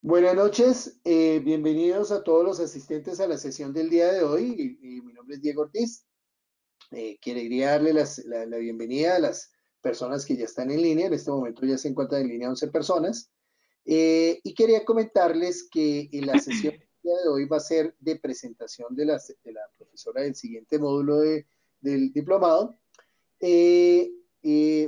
Buenas noches, eh, bienvenidos a todos los asistentes a la sesión del día de hoy. Y, y mi nombre es Diego Ortiz. Eh, quería darle las, la, la, bienvenida a las personas que ya están en línea. En este momento ya se encuentran en línea 11 personas. Eh, y quería comentarles que la sesión del día de hoy va a ser de presentación de de la profesora del siguiente módulo de, del diplomado. Eh,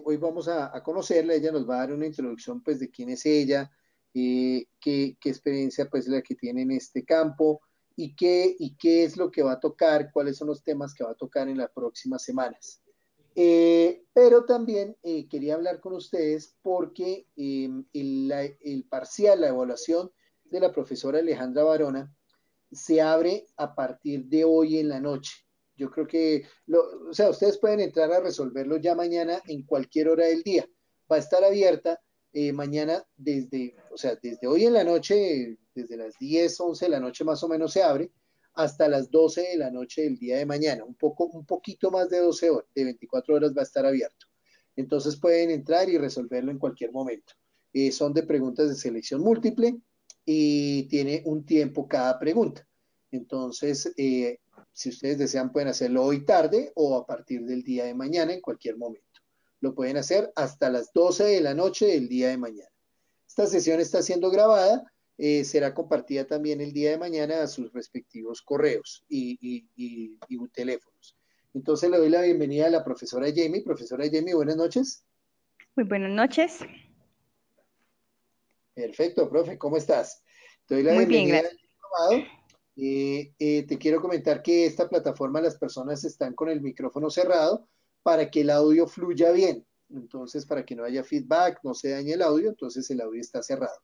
hoy vamos a, a conocerla. Ella nos va a dar una introducción pues, de quién es ella eh, qué, qué, experiencia pues la que tiene en este campo y qué, y qué es lo que va a tocar, cuáles son los temas que va a tocar en las próximas semanas. Eh, pero también eh, quería hablar con ustedes porque em, el, la, el, parcial, la evaluación de la profesora Alejandra Barona se abre a partir de hoy en la noche. Yo creo que, lo, o sea, ustedes pueden entrar a resolverlo ya mañana en cualquier hora del día. Va a estar abierta eh, mañana desde, o sea, desde hoy en la noche, desde las 10, 11 de la noche más o menos se abre, hasta las 12 de la noche del día de mañana, un poco, un poquito más de 12 horas, de 24 horas va a estar abierto. Entonces pueden entrar y resolverlo en cualquier momento. Eh, son de preguntas de selección múltiple y tiene un tiempo cada pregunta. Entonces, eh, si ustedes desean, pueden hacerlo hoy tarde o a partir del día de mañana en cualquier momento lo pueden hacer hasta las 12 de la noche del día de mañana. Esta sesión está siendo grabada, eh, será compartida también el día de mañana a sus respectivos correos y, y, y, y, teléfonos. Entonces le doy la bienvenida a la profesora Jamie. Profesora Jamie, buenas noches. Muy buenas noches. Perfecto, profe, ¿cómo estás? Te doy la Muy bienvenida bien, al eh, eh, te quiero comentar que esta plataforma las personas están con el micrófono cerrado para que el audio fluya bien. Entonces, para que no haya feedback, no se dañe el audio, entonces el audio está cerrado.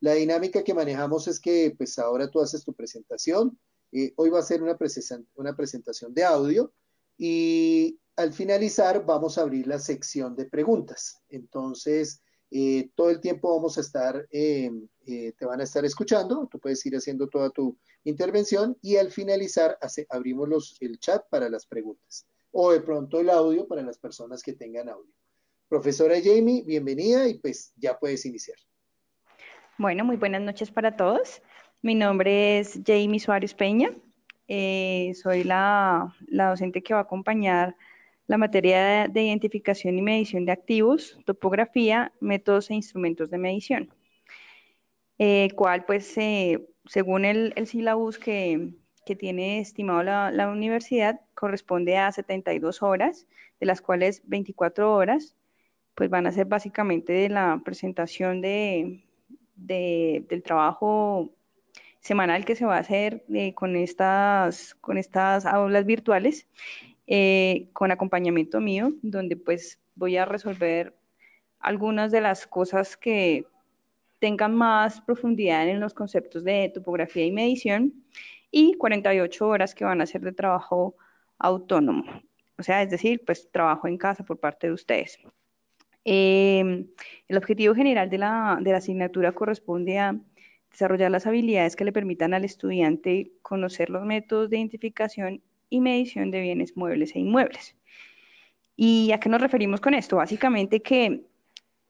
La dinámica que manejamos es que, pues ahora tú haces tu presentación. Eh, hoy va a ser una, presentación, de audio y al finalizar vamos a abrir la sección de preguntas. Entonces, eh, todo el tiempo vamos a estar, eh, eh, te van a estar escuchando, tú puedes ir haciendo toda tu intervención y al finalizar abrimos el chat para las preguntas o de pronto el audio para las personas que tengan audio. Profesora Jamie, bienvenida y pues ya puedes iniciar. Bueno, muy buenas noches para todos. Mi nombre es Jamie Suárez Peña. Eh, soy la, la, docente que va a acompañar la materia de, de, identificación y medición de activos, topografía, métodos e instrumentos de medición. Eh, cual pues eh, según el, el sílabus que, que tiene estimado la, la, universidad corresponde a 72 horas, de las cuales 24 horas pues van a ser básicamente de la presentación de, de, del trabajo semanal que se va a hacer eh, con, estas, con estas aulas virtuales, eh, con acompañamiento mío, donde pues voy a resolver algunas de las cosas que tengan más profundidad en los conceptos de topografía y medición y 48 horas que van a ser de trabajo autónomo. O sea, es decir, pues trabajo en casa por parte de ustedes. Eh, el objetivo general de la, de la asignatura corresponde a desarrollar las habilidades que le permitan al estudiante conocer los métodos de identificación y medición de bienes muebles e inmuebles. ¿Y a qué nos referimos con esto? Básicamente que,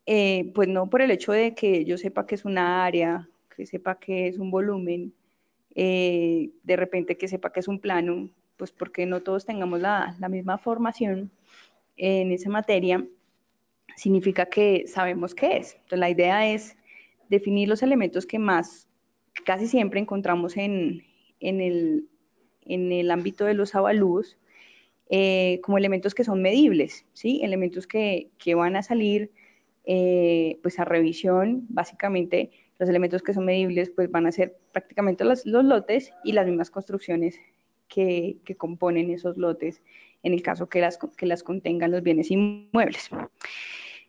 eh, pues no por el hecho de que yo sepa que es una área, que sepa que es un volumen, eh, de repente que sepa que es un plano, pues porque no todos tengamos la, la misma formación en esa materia, significa que sabemos qué es. Entonces la idea es definir los elementos que más casi siempre encontramos en, en, el, en el, ámbito de los avalúos eh, como elementos que son medibles, ¿sí? elementos que, que van a salir eh, pues a revisión, básicamente los elementos que son medibles pues van a ser prácticamente los, los lotes y las mismas construcciones que, componen esos lotes en el caso que las, que las contengan los bienes inmuebles.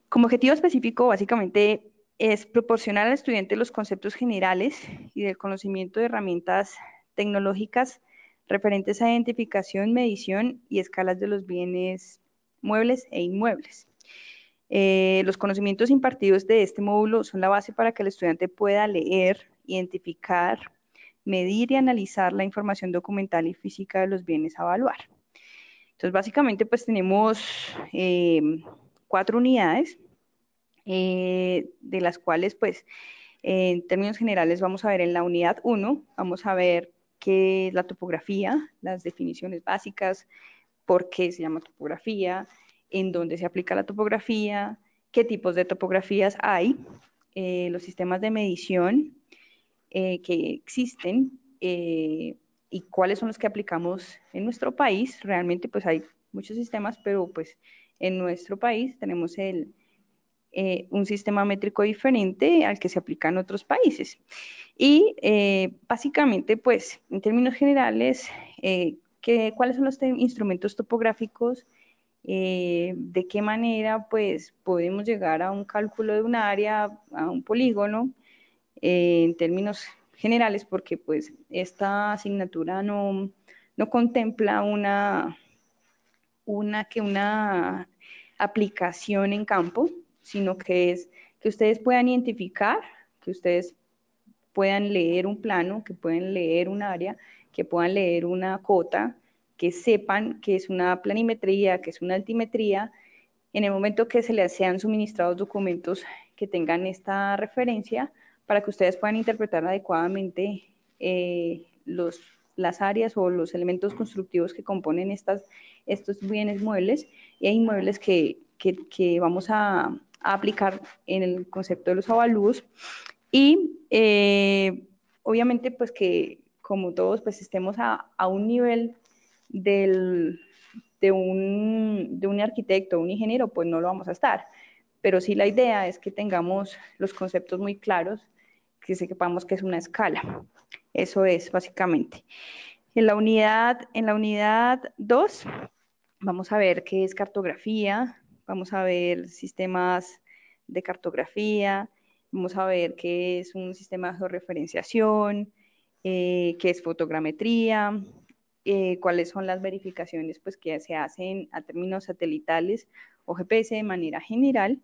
Como objetivo específico, básicamente es proporcionar al estudiante los conceptos generales y del conocimiento de herramientas tecnológicas referentes a identificación, medición y escalas de los bienes muebles e inmuebles. Eh, los conocimientos impartidos de este módulo son la base para que el estudiante pueda leer, identificar, medir y analizar la información documental y física de los bienes a evaluar. Entonces, básicamente, pues tenemos eh, cuatro unidades, eh, de las cuales, pues, En términos generales, vamos a ver en la unidad 1, vamos a ver qué es la topografía, las definiciones básicas, por qué se llama topografía, en dónde se aplica la topografía, qué tipos de topografías hay, eh, los sistemas de medición eh, que existen eh, y cuáles son los que aplicamos en nuestro país. Realmente pues hay muchos sistemas, pero pues en nuestro país tenemos el, eh, un sistema métrico diferente al que se aplica en otros países. Y eh, básicamente, pues, en términos generales, eh, ¿cuáles son los instrumentos topográficos? ¿De qué manera, pues, podemos llegar a un cálculo de un área, a un polígono, en términos generales? Porque, pues, esta asignatura no, no contempla una, una, que una aplicación en campo, sino que es que ustedes puedan identificar, que ustedes puedan leer un plano, que puedan leer un área, que puedan leer una cota, que sepan que es una planimetría, que es una altimetría. En el momento que se les sean suministrados documentos que tengan esta referencia, para que ustedes puedan interpretar adecuadamente eh, los, las áreas o los elementos constructivos que componen estas, estos bienes muebles hay inmuebles que, que, que vamos a, aplicar en el concepto de los avalúos y eh, obviamente pues que como todos pues estemos a, a un nivel de, un, de un arquitecto, un ingeniero, pues no lo vamos a estar. Pero sí la idea es que tengamos los conceptos muy claros, que sepamos que es una escala. Eso es básicamente. En la unidad, en la unidad 2 vamos a ver qué es cartografía, vamos a ver sistemas de cartografía, vamos a ver qué es un sistema de georreferenciación, eh, qué es fotogrametría, eh, cuáles son las verificaciones pues, que se hacen a términos satelitales o GPS de manera general.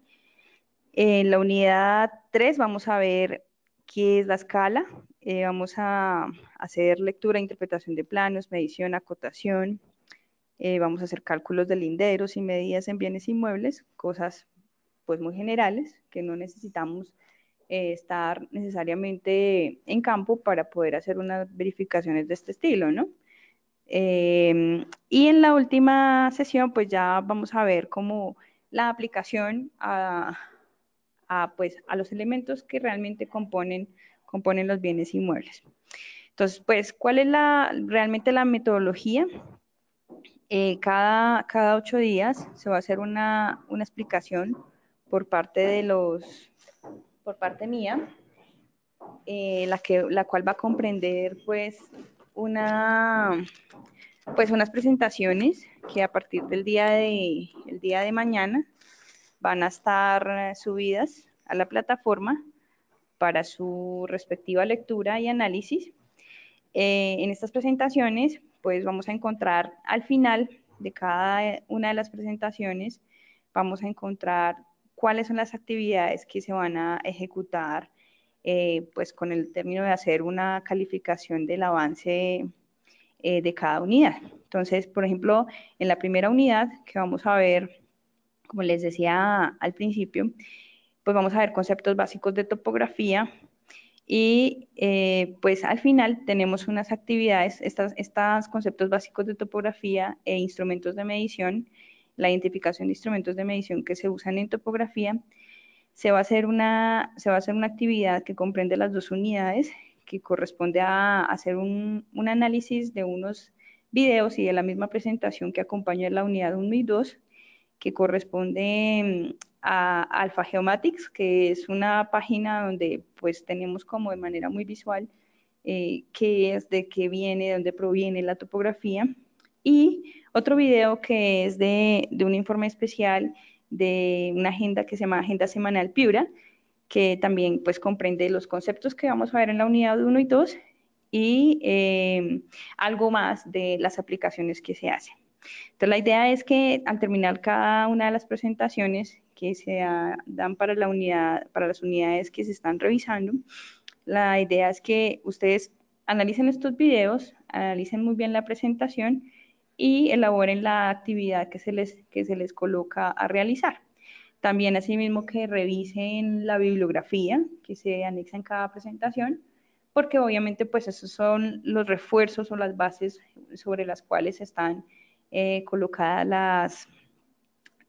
En la unidad 3 vamos a ver qué es la escala, eh, vamos a hacer lectura, interpretación de planos, medición, acotación, eh, vamos a hacer cálculos de linderos y medidas en bienes inmuebles, cosas pues muy generales que no necesitamos estar necesariamente en campo para poder hacer unas verificaciones de este estilo, ¿no? Em, y en la última sesión pues ya vamos a ver cómo la aplicación a, a, pues, a los elementos que realmente componen, componen los bienes inmuebles. Entonces, pues, ¿cuál es la, realmente la metodología? Eh, cada, cada ocho días se va a hacer una, una explicación por parte de los, por parte mía, eh, la, que, la cual va a comprender pues una, pues unas presentaciones que a partir del día de, el día de mañana van a estar subidas a la plataforma para su respectiva lectura y análisis. Eh, en estas presentaciones pues vamos a encontrar al final de cada una de las presentaciones, vamos a encontrar cuáles son las actividades que se van a ejecutar, eh, pues con el término de hacer una calificación del avance eh, de cada unidad. Entonces, por ejemplo, en la primera unidad que vamos a ver, como les decía al principio, pues vamos a ver conceptos básicos de topografía, y eh, pues al final tenemos unas actividades, estos conceptos básicos de topografía e instrumentos de medición, la identificación de instrumentos de medición que se usan en topografía. Se va a hacer una, se va a hacer una actividad que comprende las dos unidades, que corresponde a hacer un, un análisis de unos videos y de la misma presentación que acompaña la unidad 1 y 2, que corresponde a Alpha Geomatics, que es una página donde pues tenemos como de manera muy visual eh, qué es, de qué viene, de dónde proviene la topografía. Y otro video que es de, de un informe especial de una agenda que se llama Agenda Semanal Piura, que también pues comprende los conceptos que vamos a ver en la unidad 1 y 2 y eh, algo más de las aplicaciones que se hacen. Entonces la idea es que al terminar cada una de las presentaciones que se dan para, la unidad, para las unidades que se están revisando. La idea es que ustedes analicen estos videos, analicen muy bien la presentación y elaboren la actividad que se les, que se les coloca a realizar. También asimismo que revisen la bibliografía que se anexa en cada presentación, porque obviamente pues esos son los refuerzos o las bases sobre las cuales están eh, colocadas las,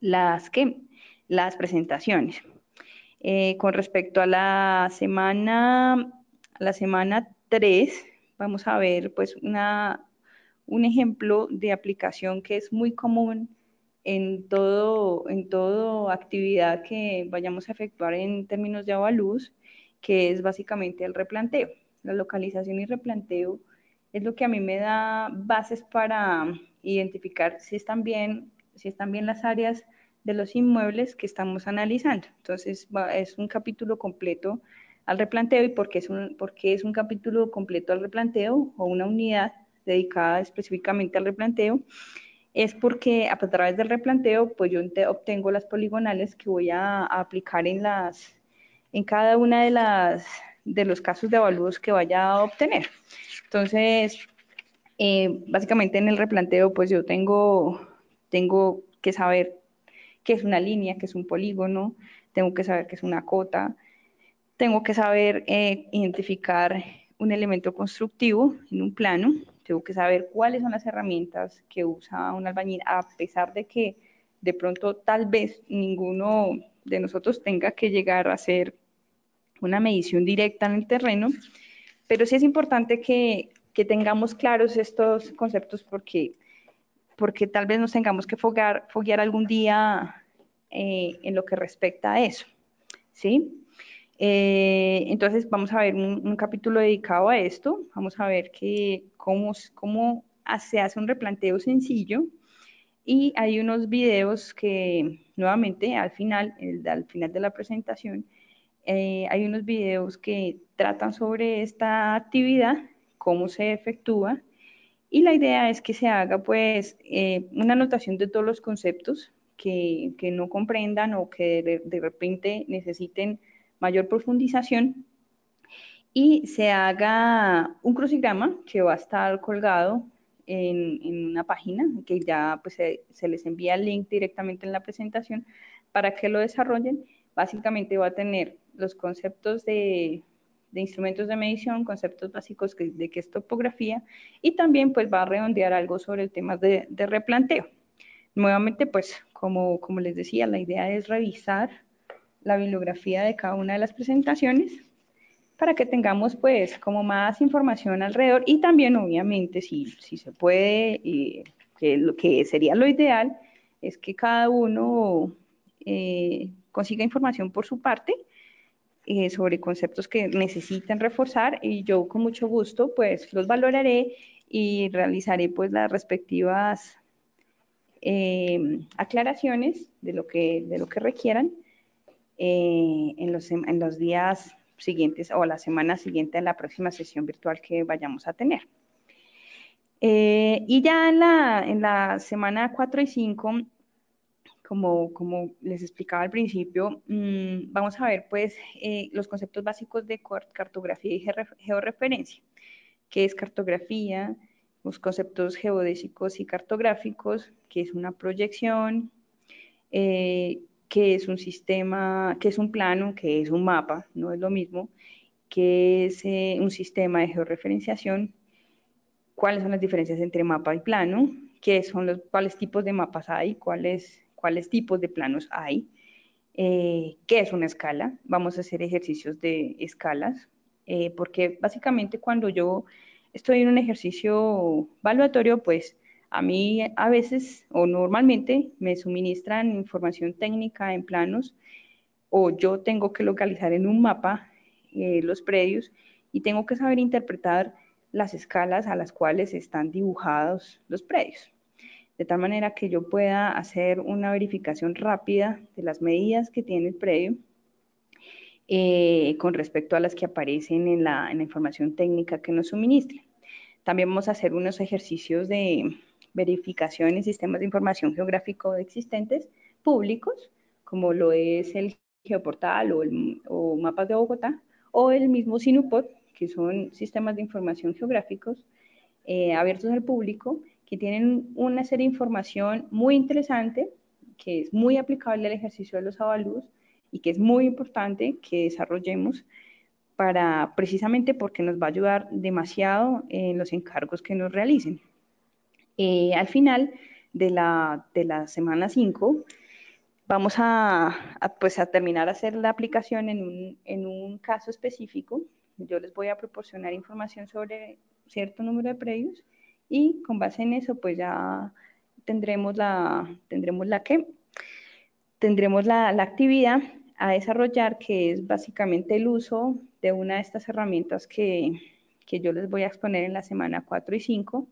las, ¿qué? las presentaciones. Eh, con respecto a la semana, la semana 3, vamos a ver pues una, un ejemplo de aplicación que es muy común en todo, en todo actividad que vayamos a efectuar en términos de avalúos, que es básicamente el replanteo. La localización y replanteo es lo que a mí me da bases para identificar si están bien, si están bien las áreas de los inmuebles que estamos analizando. Entonces, es un capítulo completo al replanteo y por qué es un, porque es un capítulo completo al replanteo o una unidad dedicada específicamente al replanteo es porque a través del replanteo, pues yo obtengo las poligonales que voy a, aplicar en las, en cada una de las, de los casos de avalúos que vaya a obtener. Entonces, eh, básicamente en el replanteo, pues yo tengo, tengo que saber qué es una línea, qué es un polígono, tengo que saber qué es una cota, tengo que saber eh, identificar un elemento constructivo en un plano, tengo que saber cuáles son las herramientas que usa un albañil, a pesar de que de pronto tal vez ninguno de nosotros tenga que llegar a hacer una medición directa en el terreno, pero sí es importante que, que tengamos claros estos conceptos porque, porque tal vez nos tengamos que foguear, foguear algún día eh, en lo que respecta a eso, ¿sí? Eh, entonces vamos a ver un, capítulo dedicado a esto, vamos a ver que, cómo, cómo se hace un replanteo sencillo. Y hay unos videos que nuevamente al final, al final de la presentación, eh, hay unos videos que tratan sobre esta actividad, cómo se efectúa. Y la idea es que se haga pues eh, una anotación de todos los conceptos que, que no comprendan o que de repente necesiten mayor profundización y se haga un crucigrama que va a estar colgado en, una página que ya pues, se, les envía el link directamente en la presentación para que lo desarrollen. Básicamente va a tener los conceptos de, instrumentos de medición, conceptos básicos de qué es topografía y también pues va a redondear algo sobre el tema de, de replanteo. Nuevamente pues como, como les decía, la idea es revisar la bibliografía de cada una de las presentaciones para que tengamos pues como más información alrededor y también obviamente si, si se puede, eh, que lo que sería lo ideal es que cada uno eh, consiga información por su parte eh, sobre conceptos que necesitan reforzar y yo con mucho gusto pues los valoraré y realizaré pues las respectivas aclaraciones de lo que, de lo que requieran eh, en, los, en los días siguientes o la semana siguiente a la próxima sesión virtual que vayamos a tener. Eh, y ya en la, en la semana 4 y 5, como, como les explicaba al principio, mmm, vamos a ver pues eh, los conceptos básicos de cartografía y georreferencia, que es cartografía, los conceptos geodésicos y cartográficos, que es una proyección, eh, que es un sistema, que es un plano, que es un mapa, no es lo mismo, que es eh, un sistema de georreferenciación, cuáles son las diferencias entre mapa y plano, qué son los, cuáles tipos de mapas hay, cuáles, cuáles tipos de planos hay, eh, qué es una escala, vamos a hacer ejercicios de escalas, eh, porque básicamente cuando yo estoy en un ejercicio evaluatorio, pues a mí a veces o normalmente me suministran información técnica en planos o yo tengo que localizar en un mapa eh, los predios y tengo que saber interpretar las escalas a las cuales están dibujados los predios. De tal manera que yo pueda hacer una verificación rápida de las medidas que tiene el predio eh, con respecto a las que aparecen en la, en la información técnica que nos suministra. También vamos a hacer unos ejercicios de, verificación en sistemas de información geográfico existentes públicos, como lo es el Geoportal o, el, Mapas de Bogotá, o el mismo Sinupod, que son sistemas de información geográficos eh, abiertos al público, que tienen una serie de información muy interesante que es muy aplicable al ejercicio de los avalúos y que es muy importante que desarrollemos para precisamente porque nos va a ayudar demasiado en los encargos que nos realicen. Eh, al final de la, semana 5, vamos a, pues a terminar a hacer la aplicación en un, caso específico. Yo les voy a proporcionar información sobre cierto número de predios y con base en eso pues ya tendremos la, tendremos la que tendremos la actividad a desarrollar que es básicamente el uso de una de estas herramientas que, que yo les voy a exponer en la semana 4 y 5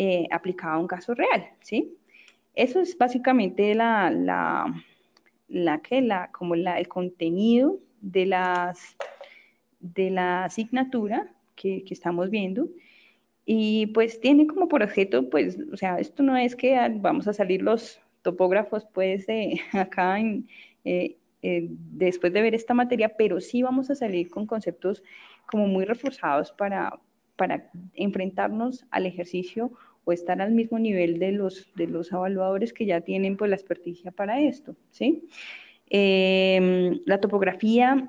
eh, aplicada a un caso real, ¿sí? Eso es básicamente la, la, la que, la, como el contenido de, las, de la asignatura que, que estamos viendo. Y pues tiene como por objeto, pues, o sea, esto no es que vamos a salir los topógrafos, pues, acá en, eh, eh, después de ver esta materia, pero sí vamos a salir con conceptos como muy reforzados para, para enfrentarnos al ejercicio o estar al mismo nivel de los, de los evaluadores que ya tienen pues la experticia para esto, ¿sí? Eh, la topografía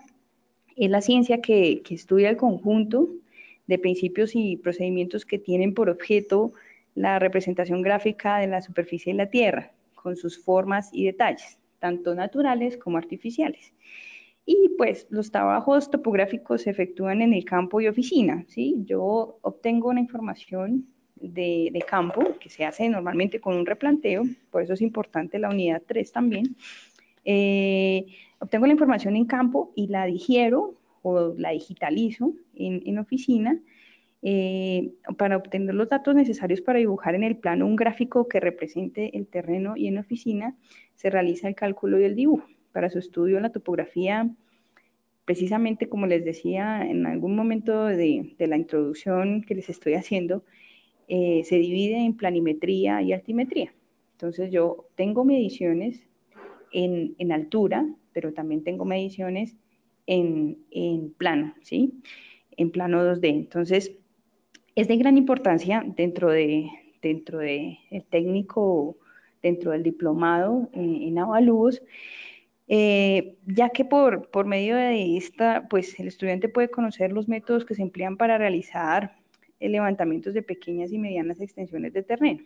es la ciencia que, que estudia el conjunto de principios y procedimientos que tienen por objeto la representación gráfica de la superficie de la Tierra, con sus formas y detalles, tanto naturales como artificiales. Y pues los trabajos topográficos se efectúan en el campo y oficina, ¿sí? Yo obtengo una información de, de, campo que se hace normalmente con un replanteo, por eso es importante la unidad 3 también. Eh, obtengo la información en campo y la digiero o la digitalizo en, en oficina eh, para obtener los datos necesarios para dibujar en el plano un gráfico que represente el terreno y en oficina se realiza el cálculo y el dibujo. Para su estudio la topografía, precisamente como les decía en algún momento de, de la introducción que les estoy haciendo, eh, se divide en planimetría y altimetría. Entonces yo tengo mediciones en, en altura, pero también tengo mediciones en, en plano, ¿sí? En plano 2D. Entonces, es de gran importancia dentro de dentro de el técnico, dentro del diplomado en, en avalúos, eh, ya que por, por medio de esta, pues el estudiante puede conocer los métodos que se emplean para realizar levantamientos de pequeñas y medianas extensiones de terreno,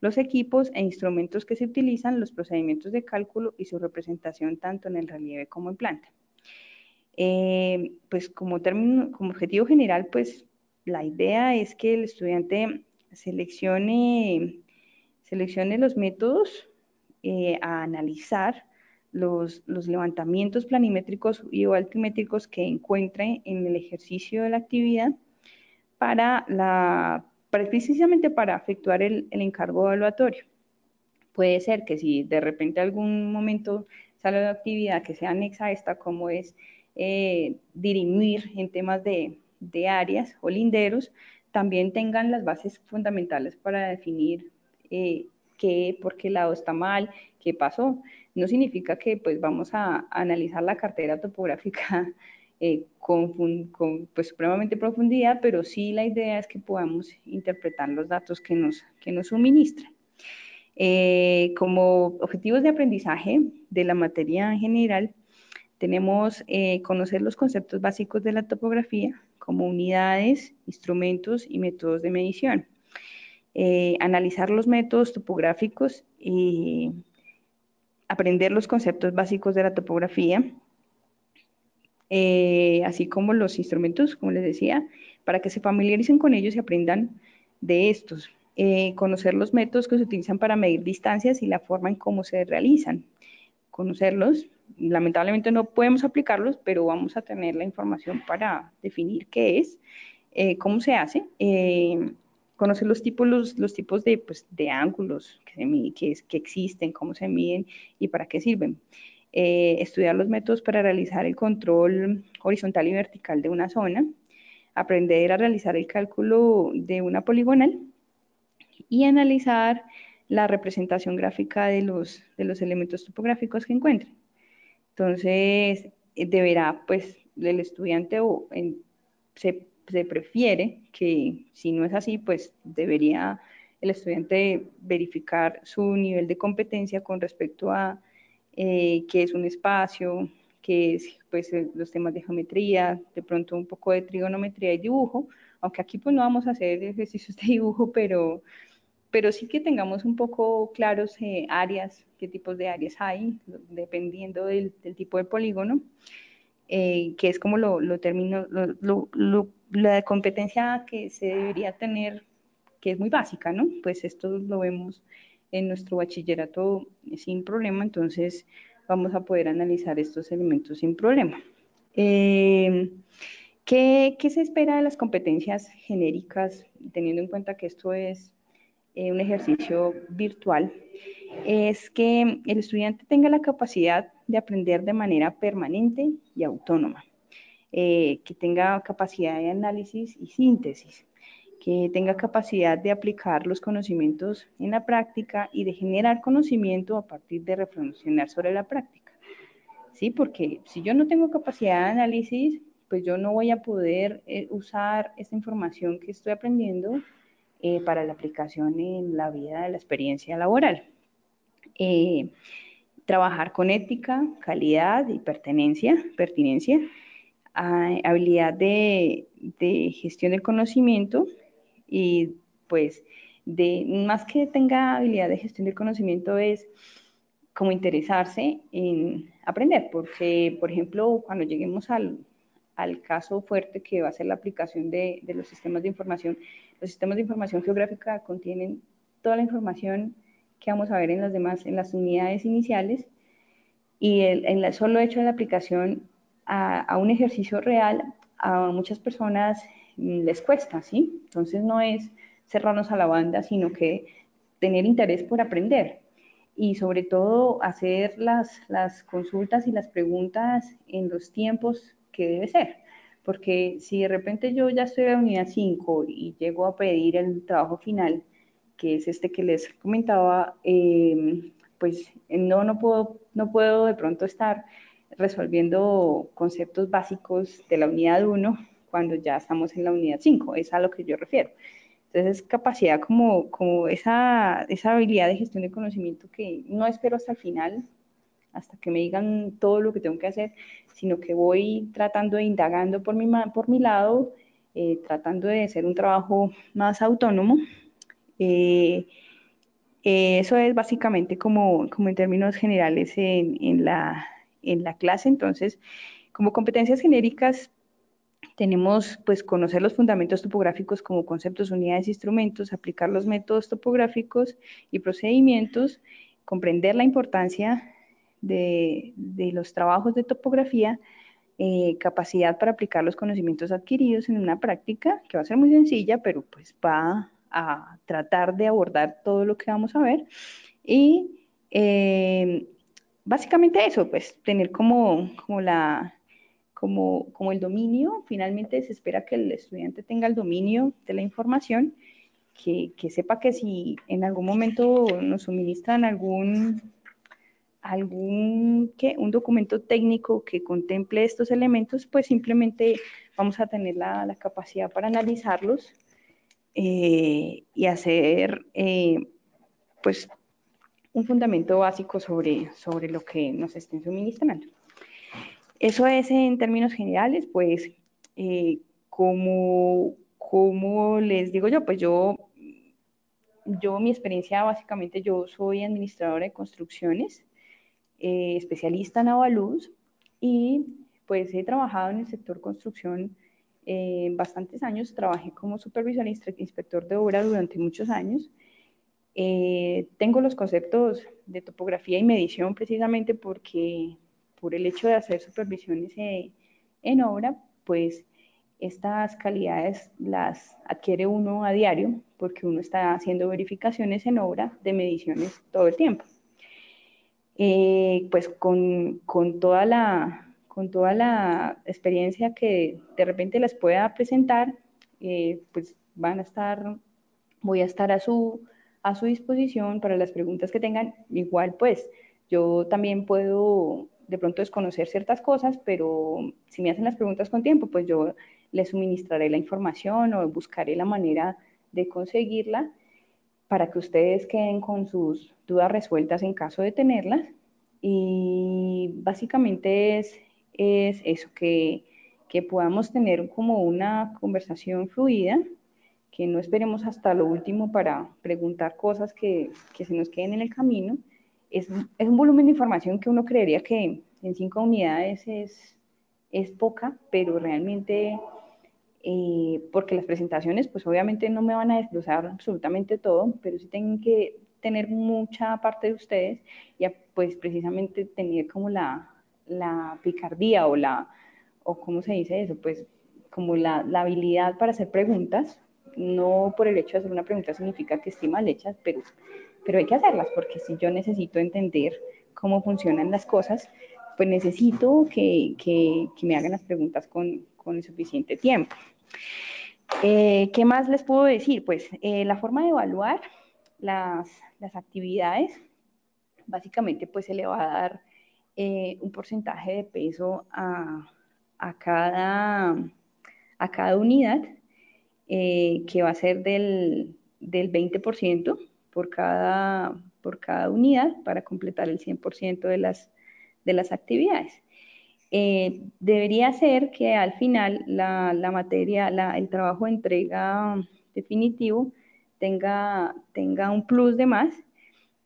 los equipos e instrumentos que se utilizan, los procedimientos de cálculo y su representación tanto en el relieve como en planta. Eh, pues como, término, como objetivo general, pues la idea es que el estudiante seleccione, seleccione los métodos eh, a analizar los, los, levantamientos planimétricos y altimétricos que encuentre en el ejercicio de la actividad para la, precisamente para efectuar el, encargo evaluatorio. Puede ser que si de repente algún momento sale la actividad que sea anexa a esta, como es eh, dirimir en temas de, áreas o linderos también tengan las bases fundamentales para definir eh, qué, por qué lado está mal, qué pasó. No significa que pues vamos a analizar la cartera topográfica eh, con, con, pues, supremamente profundidad, pero sí la idea es que podamos interpretar los datos que nos, que nos suministran. Eh, como objetivos de aprendizaje de la materia en general, tenemos eh, conocer los conceptos básicos de la topografía, como unidades, instrumentos y métodos de medición. Eh, analizar los métodos topográficos y aprender los conceptos básicos de la topografía, eh, así como los instrumentos, como les decía, para que se familiaricen con ellos y aprendan de estos. Eh, conocer los métodos que se utilizan para medir distancias y la forma en cómo se realizan. Conocerlos lamentablemente no podemos aplicarlos, pero vamos a tener la información para definir qué es, eh, cómo se hace, eh, conocer los tipos, los, tipos de, pues, de ángulos que, existen, cómo se miden y para qué sirven. Eh, estudiar los métodos para realizar el control horizontal y vertical de una zona, aprender a realizar el cálculo de una poligonal y analizar la representación gráfica de los, de los elementos topográficos que encuentren. Entonces, eh, deberá, pues, el estudiante o en, se, se, prefiere que, si no es así, pues debería el estudiante verificar su nivel de competencia con respecto a eh, qué es un espacio, qué es pues, eh, los temas de geometría, de pronto un poco de trigonometría y dibujo, aunque aquí pues no vamos a hacer ejercicios de dibujo, pero, pero sí que tengamos un poco claros eh, áreas, qué tipos de áreas hay, dependiendo del, del tipo de polígono, eh, que es como lo, lo termino, lo, lo, la competencia que se debería tener, que es muy básica, ¿no? Pues esto lo vemos en nuestro bachillerato sin problema, entonces vamos a poder analizar estos elementos sin problema. Eh, ¿qué, ¿qué, se espera de las competencias genéricas, teniendo en cuenta que esto es eh, un ejercicio virtual? Es que el estudiante tenga la capacidad de aprender de manera permanente y autónoma, eh, que tenga capacidad de análisis y síntesis, que tenga capacidad de aplicar los conocimientos en la práctica y de generar conocimiento a partir de reflexionar sobre la práctica. ¿Sí? Porque si yo no tengo capacidad de análisis, pues yo no voy a poder eh, usar esta información que estoy aprendiendo eh, para la aplicación en la vida de la experiencia laboral. Eh, trabajar con ética, calidad y pertenencia, pertinencia, habilidad de, de gestión del conocimiento, y pues de más que tenga habilidad de gestión del conocimiento es como interesarse en aprender, porque por ejemplo cuando lleguemos al, al caso fuerte que va a ser la aplicación de, de, los sistemas de información, los sistemas de información geográfica contienen toda la información que vamos a ver en las demás, en las unidades iniciales, y el, en el solo hecho de la aplicación a, a un ejercicio real, a muchas personas les cuesta, ¿sí? Entonces no es cerrarnos a la banda, sino que tener interés por aprender y sobre todo hacer las, las consultas y las preguntas en los tiempos que debe ser. Porque si de repente yo ya estoy en la unidad 5 y llego a pedir el trabajo final, que es este que les comentaba, eh, pues no, no, puedo, no puedo de pronto estar resolviendo conceptos básicos de la unidad 1 cuando ya estamos en la unidad 5, es a lo que yo refiero. Entonces, capacidad como, como esa, esa habilidad de gestión de conocimiento que no espero hasta el final, hasta que me digan todo lo que tengo que hacer, sino que voy tratando de indagando por mi, por mi lado, eh, tratando de hacer un trabajo más autónomo. Eh, eh, eso es básicamente como, como en términos generales en, en, la, en la clase. Entonces, como competencias genéricas, tenemos pues conocer los fundamentos topográficos como conceptos, unidades, instrumentos, aplicar los métodos topográficos y procedimientos, comprender la importancia de, de los trabajos de topografía, eh, capacidad para aplicar los conocimientos adquiridos en una práctica que va a ser muy sencilla, pero pues va a tratar de abordar todo lo que vamos a ver. Y eh, básicamente eso, pues tener como, como la como, como el dominio, finalmente se espera que el estudiante tenga el dominio de la información, que, que sepa que si en algún momento nos suministran algún, algún ¿qué? un documento técnico que contemple estos elementos, pues simplemente vamos a tener la, la capacidad para analizarlos eh, y hacer eh, pues un fundamento básico sobre, sobre lo que nos estén suministrando. Eso es en términos generales, pues eh, como, como les digo yo, pues yo, yo mi experiencia básicamente yo soy administradora de construcciones, eh, especialista en avaluz y pues he trabajado en el sector construcción eh, bastantes años, trabajé como supervisor e inspector de obra durante muchos años. Eh, tengo los conceptos de topografía y medición precisamente porque por el hecho de hacer supervisiones en obra, pues estas calidades las adquiere uno a diario porque uno está haciendo verificaciones en obra de mediciones todo el tiempo. Eh, pues con, con, toda la, con toda la experiencia que de repente les pueda presentar, eh, pues van a estar, voy a estar a su, a su disposición para las preguntas que tengan. Igual pues yo también puedo de pronto desconocer ciertas cosas, pero si me hacen las preguntas con tiempo, pues yo les suministraré la información o buscaré la manera de conseguirla para que ustedes queden con sus dudas resueltas en caso de tenerlas. Y básicamente es, es eso, que, que podamos tener como una conversación fluida, que no esperemos hasta lo último para preguntar cosas que, que se nos queden en el camino. Es, es, un volumen de información que uno creería que en cinco unidades es, es poca, pero realmente eh, porque las presentaciones pues obviamente no me van a desglosar absolutamente todo, pero sí tienen que tener mucha parte de ustedes y pues precisamente tener como la, la picardía o la, o cómo se dice eso, pues como la, la, habilidad para hacer preguntas, no por el hecho de hacer una pregunta significa que esté mal hecha, pero, pero hay que hacerlas porque si yo necesito entender cómo funcionan las cosas, pues necesito que, que, me hagan las preguntas con, con el suficiente tiempo. Eh, ¿Qué más les puedo decir? Pues eh, la forma de evaluar las, las, actividades, básicamente pues se le va a dar eh, un porcentaje de peso a, a, cada, a cada unidad, que va a ser del, del 20% por cada, por cada unidad para completar el 100% de las, de las actividades. Eh, debería ser que al final la, la materia, la, el trabajo de entrega definitivo tenga, tenga un plus de más.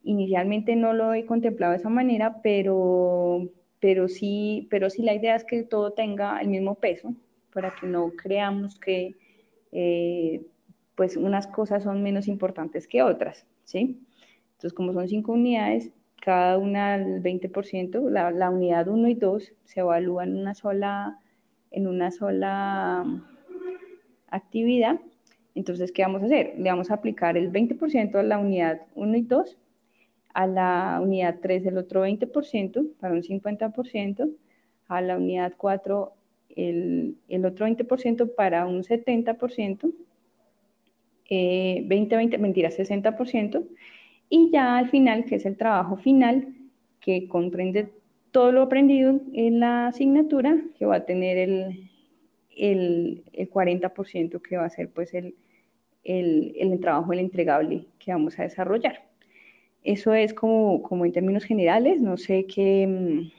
Inicialmente no lo he contemplado de esa manera, pero, pero, sí, pero sí la idea es que todo tenga el mismo peso para que no creamos que eh, pues unas cosas son menos importantes que otras, ¿sí? Entonces, como son cinco unidades, cada una al 20%, la, la unidad 1 y 2 se evalúan en una sola, en una sola um, actividad. Entonces, ¿qué vamos a hacer? Le vamos a aplicar el 20% a la unidad 1 y 2, a la unidad 3 el otro 20% para un 50%, a la unidad 4 el, el otro 20% para un 70%, eh, 20, 20, mentira, 60%, y ya al final, que es el trabajo final, que comprende todo lo aprendido en la asignatura, que va a tener el, el, el 40% que va a ser pues el, el, el, trabajo, el entregable que vamos a desarrollar. Eso es como, como en términos generales, no sé qué,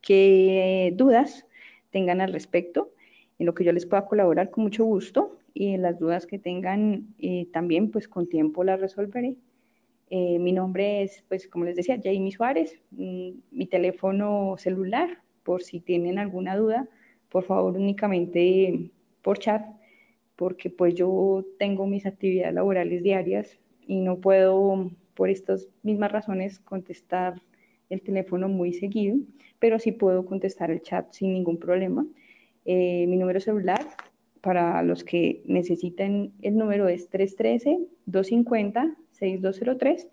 qué dudas tengan al respecto, en lo que yo les pueda colaborar con mucho gusto y las dudas que tengan eh, también pues con tiempo las resolveré. Eh, mi nombre es, pues como les decía, Jamie Suárez. Mm, mi teléfono celular, por si tienen alguna duda, por favor únicamente por chat, porque pues yo tengo mis actividades laborales diarias y no puedo, por estas mismas razones, contestar el teléfono muy seguido, pero sí puedo contestar el chat sin ningún problema. Eh, mi número celular, para los que necesiten el número es 313 250 6203.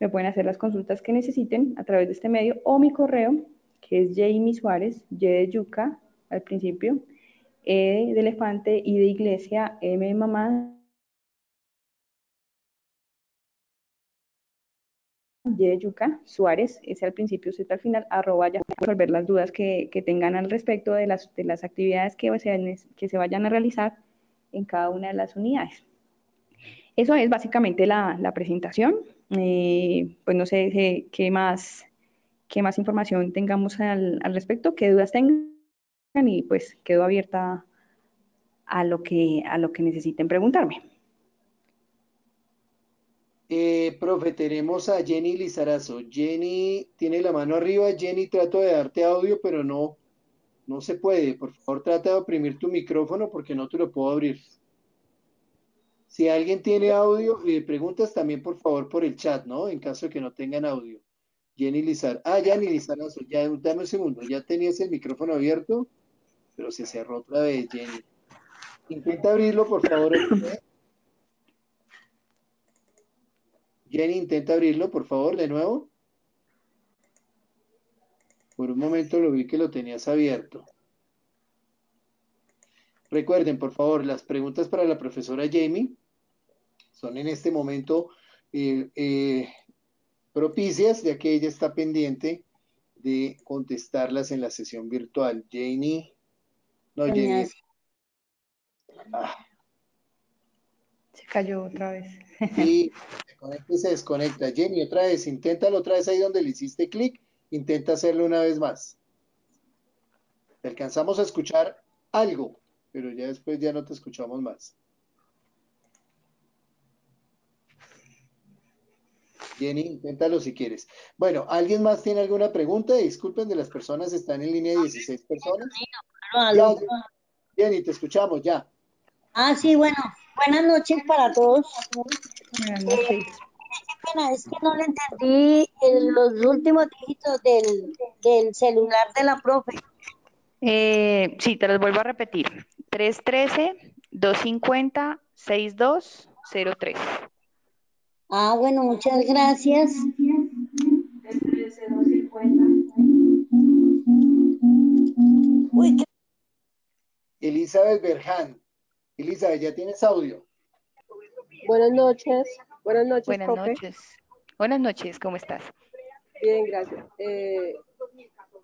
Me pueden hacer las consultas que necesiten a través de este medio o mi correo, que es Jamie Suárez, Y de Yuca al principio, E de elefante, y de iglesia, M mamá, Y de Yuca, Suárez, ese al principio, Z al final, arroba ya resolver las dudas que, tengan al respecto de las, de las actividades que se, vayan a realizar en cada una de las unidades. Eso es básicamente la, presentación. Eh, pues no sé qué más, qué más información tengamos al, respecto, qué dudas tengan y pues quedo abierta a lo que necesiten preguntarme. Eh, profe, tenemos a Jenny Lizarazo. Jenny tiene la mano arriba. Jenny, trato de darte audio, pero no, no se puede. Por favor, trata de oprimir tu micrófono porque no te lo puedo abrir. Si alguien tiene audio, eh, preguntas también por favor por el chat, ¿no? En caso de que no tengan audio. Jenny Lizar. Ah, Jenny Lizarazo, ya dame un segundo. Ya tenías el micrófono abierto, pero se cerró otra vez, Jenny. Intenta abrirlo, por favor. Jenny, intenta abrirlo, por favor, de nuevo. Por un momento lo vi que lo tenías abierto. Recuerden, por favor, las preguntas para la profesora Jamie son en este momento eh, eh, propicias, ya que ella está pendiente de contestarlas en la sesión virtual. Janie, no, Janie. Ah. Se cayó otra vez. Sí, conecta y se desconecta. Jenny, otra vez, inténtalo otra vez ahí donde le hiciste clic, intenta hacerlo una vez más. Te alcanzamos a escuchar algo, pero ya después ya no te escuchamos más. Jenny, inténtalo si quieres. Bueno, ¿alguien más tiene alguna pregunta? Disculpen, de las personas están en línea 16 personas. Jenny, te escuchamos ya. Ah, sí, bueno, buenas noches para todos. Buenas noches. es que no le entendí los últimos dígitos del, del celular de la profe. Eh, sí, te los vuelvo a repetir. 313-250-6203. Ah, bueno, muchas gracias. Uy, Elizabeth Berhan. Elizabeth, ¿ya tienes audio? Buenas noches. Buenas noches, Buenas profe. noches. Buenas noches, ¿cómo estás? Bien, gracias. Eh,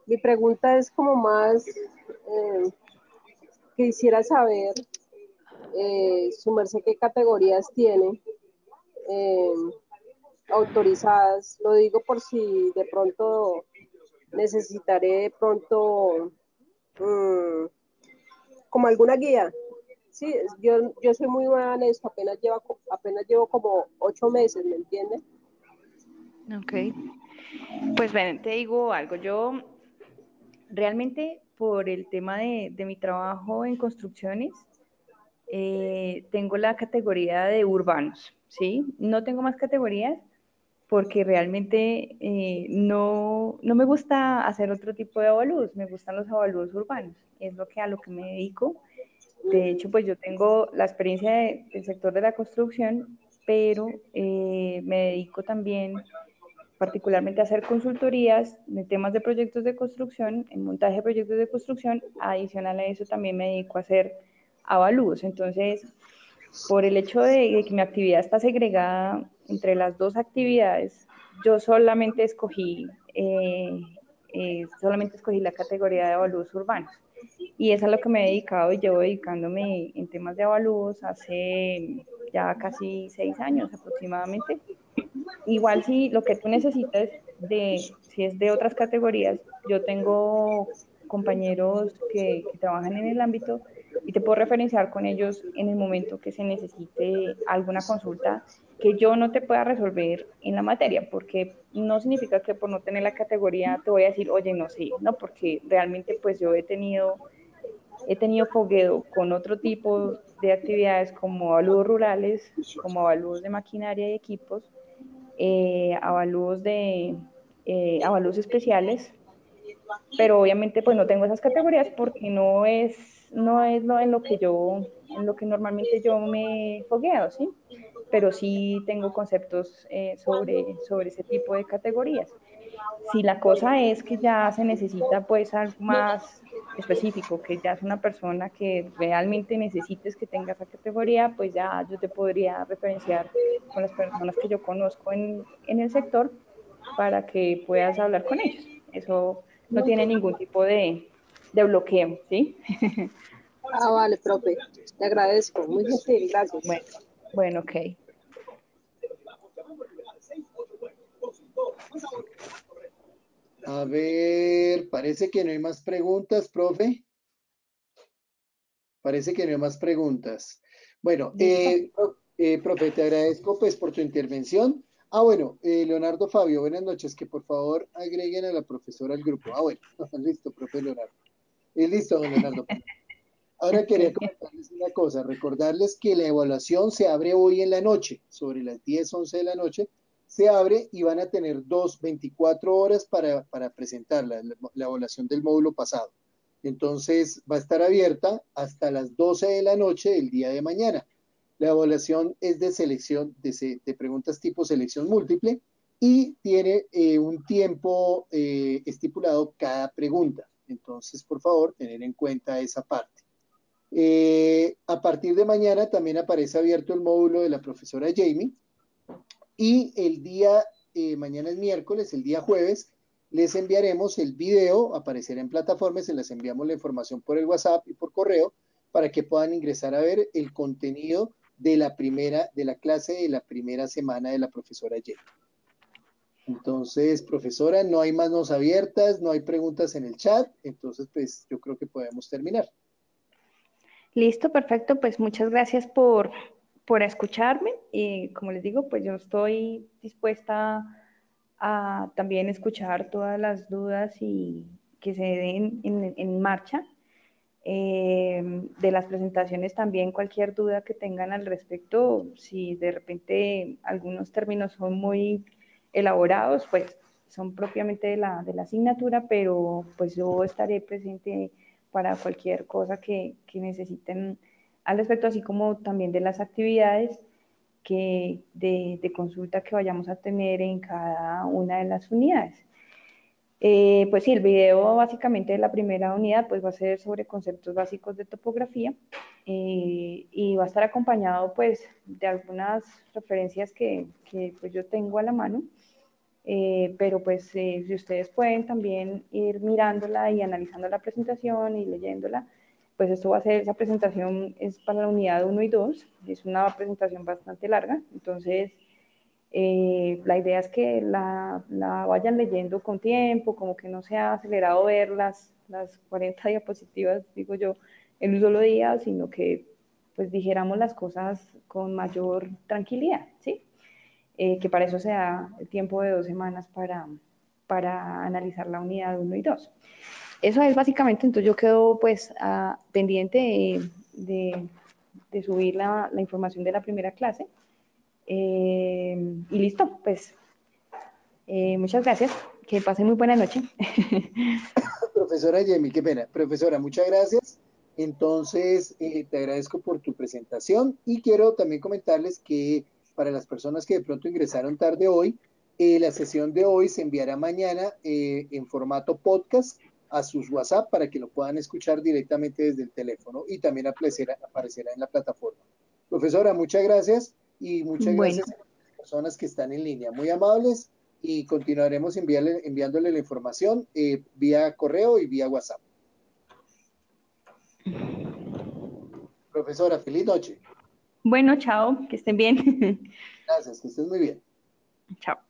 mi pregunta es como más, eh, quisiera saber, eh, su merced qué categorías tiene eh, autorizadas. Lo digo por si de pronto necesitaré de pronto mm, como alguna guía. Sí, yo, yo soy muy nueva en esto, apenas, lleva, apenas llevo como ocho meses, ¿me entiendes? Ok. Pues ven, te digo algo. Yo realmente por el tema de, de mi trabajo en construcciones, eh, tengo la categoría de urbanos, ¿sí? No tengo más categorías porque realmente eh, no, no me gusta hacer otro tipo de avalúos, me gustan los avalúos urbanos, es lo que a lo que me dedico. De hecho, pues yo tengo la experiencia de, del sector de la construcción, pero eh, me dedico también particularmente a hacer consultorías de temas de proyectos de construcción, en montaje de proyectos de construcción. Adicional a eso también me dedico a hacer avalúos. Entonces, por el hecho de, que mi actividad está segregada entre las dos actividades, yo solamente escogí, eh, eh, solamente escogí la categoría de avalúos urbanos. Y es a lo que me he dedicado y llevo dedicándome en temas de avalúos hace ya casi seis años aproximadamente. Igual si lo que tú necesites de, si es de otras categorías, yo tengo compañeros que, que trabajan en el ámbito y te puedo referenciar con ellos en el momento que se necesite alguna consulta que yo no te pueda resolver en la materia, porque no significa que por no tener la categoría te voy a decir, oye, no sé, no, porque realmente pues yo he tenido, he tenido fogueo con otro tipo de actividades como avalúos rurales, como avalúos de maquinaria y equipos, eh, avalúos de eh, avalúos especiales, pero obviamente pues no tengo esas categorías porque no es, no es lo en lo que yo, en lo que normalmente yo me fogueo, ¿sí? Pero sí tengo conceptos eh, sobre, sobre ese tipo de categorías. Si la cosa es que ya se necesita pues algo más específico, que ya es una persona que realmente necesites que tenga esa categoría, pues ya yo te podría referenciar con las personas que yo conozco en, en el sector para que puedas hablar con ellos. Eso no tiene ningún tipo de, de bloqueo, ¿sí? Ah, vale, profe. Te agradezco. Muy gentil, gracias. Bueno, bueno, ok. A ver, parece que no hay más preguntas, profe. Parece que no hay más preguntas. Bueno, eh, eh, profe, te agradezco pues por tu intervención. Ah, bueno, eh, Leonardo Fabio, buenas noches. Que por favor agreguen a la profesora al grupo. Ah, bueno, listo, profe Leonardo. Listo, don Leonardo. Ahora quería comentarles una cosa, recordarles que la evaluación se abre hoy en la noche, sobre las 10, 11 de la noche, se abre y van a tener dos, 24 horas para, para presentarla, la, la evaluación del módulo pasado. Entonces va a estar abierta hasta las 12 de la noche del día de mañana. La evaluación es de selección, de, de preguntas tipo selección múltiple y tiene eh, un tiempo eh, estipulado cada pregunta. Entonces, por favor, tener en cuenta esa parte. Eh, a partir de mañana también aparece abierto el módulo de la profesora Jamie y el día, eh, mañana es miércoles, el día jueves, les enviaremos el video, aparecerá en plataformas, se les enviamos la información por el WhatsApp y por correo para que puedan ingresar a ver el contenido de la primera, de la clase de la primera semana de la profesora J. Entonces, profesora, no hay manos abiertas, no hay preguntas en el chat, entonces pues yo creo que podemos terminar. Listo, perfecto, pues muchas gracias por, por escucharme y como les digo, pues yo estoy dispuesta a también escuchar todas las dudas y que se den en, marcha. Eh, de las presentaciones también cualquier duda que tengan al respecto, si de repente algunos términos son muy elaborados, pues son propiamente de la, de la asignatura, pero pues yo estaré presente para cualquier cosa que, que necesiten al respecto, así como también de las actividades que de, de, consulta que vayamos a tener en cada una de las unidades. Eh, pues sí, el video básicamente de la primera unidad pues va a ser sobre conceptos básicos de topografía eh, y va a estar acompañado pues de algunas referencias que, que pues yo tengo a la mano, eh, pero pues eh, si ustedes pueden también ir mirándola y analizando la presentación y leyéndola, pues esto va a ser, esa presentación es para la unidad 1 y 2, es una presentación bastante larga, entonces eh, la idea es que la, la, vayan leyendo con tiempo, como que no sea acelerado ver las, las 40 diapositivas, digo yo, en un solo día, sino que pues dijéramos las cosas con mayor tranquilidad, ¿sí? Eh, que para eso se da el tiempo de dos semanas para, para analizar la unidad 1 y 2. Eso es básicamente, entonces yo quedo pues a, pendiente de, de, de subir la, la información de la primera clase. Eh, y listo, pues eh, muchas gracias. Que pasen muy buena noche. Profesora Yemi, qué pena. Profesora, muchas gracias. Entonces, eh, te agradezco por tu presentación y quiero también comentarles que para las personas que de pronto ingresaron tarde hoy, eh, la sesión de hoy se enviará mañana eh, en formato podcast a sus WhatsApp para que lo puedan escuchar directamente desde el teléfono y también aparecerá, aparecerá en la plataforma. Profesora, muchas gracias y muchas Bueno. gracias a las personas que están en línea. Muy amables y continuaremos enviarle- enviándole la información eh, vía correo y vía WhatsApp. Profesora, feliz noche. Bueno, chao, que estén bien. Gracias, que estés muy bien. chao.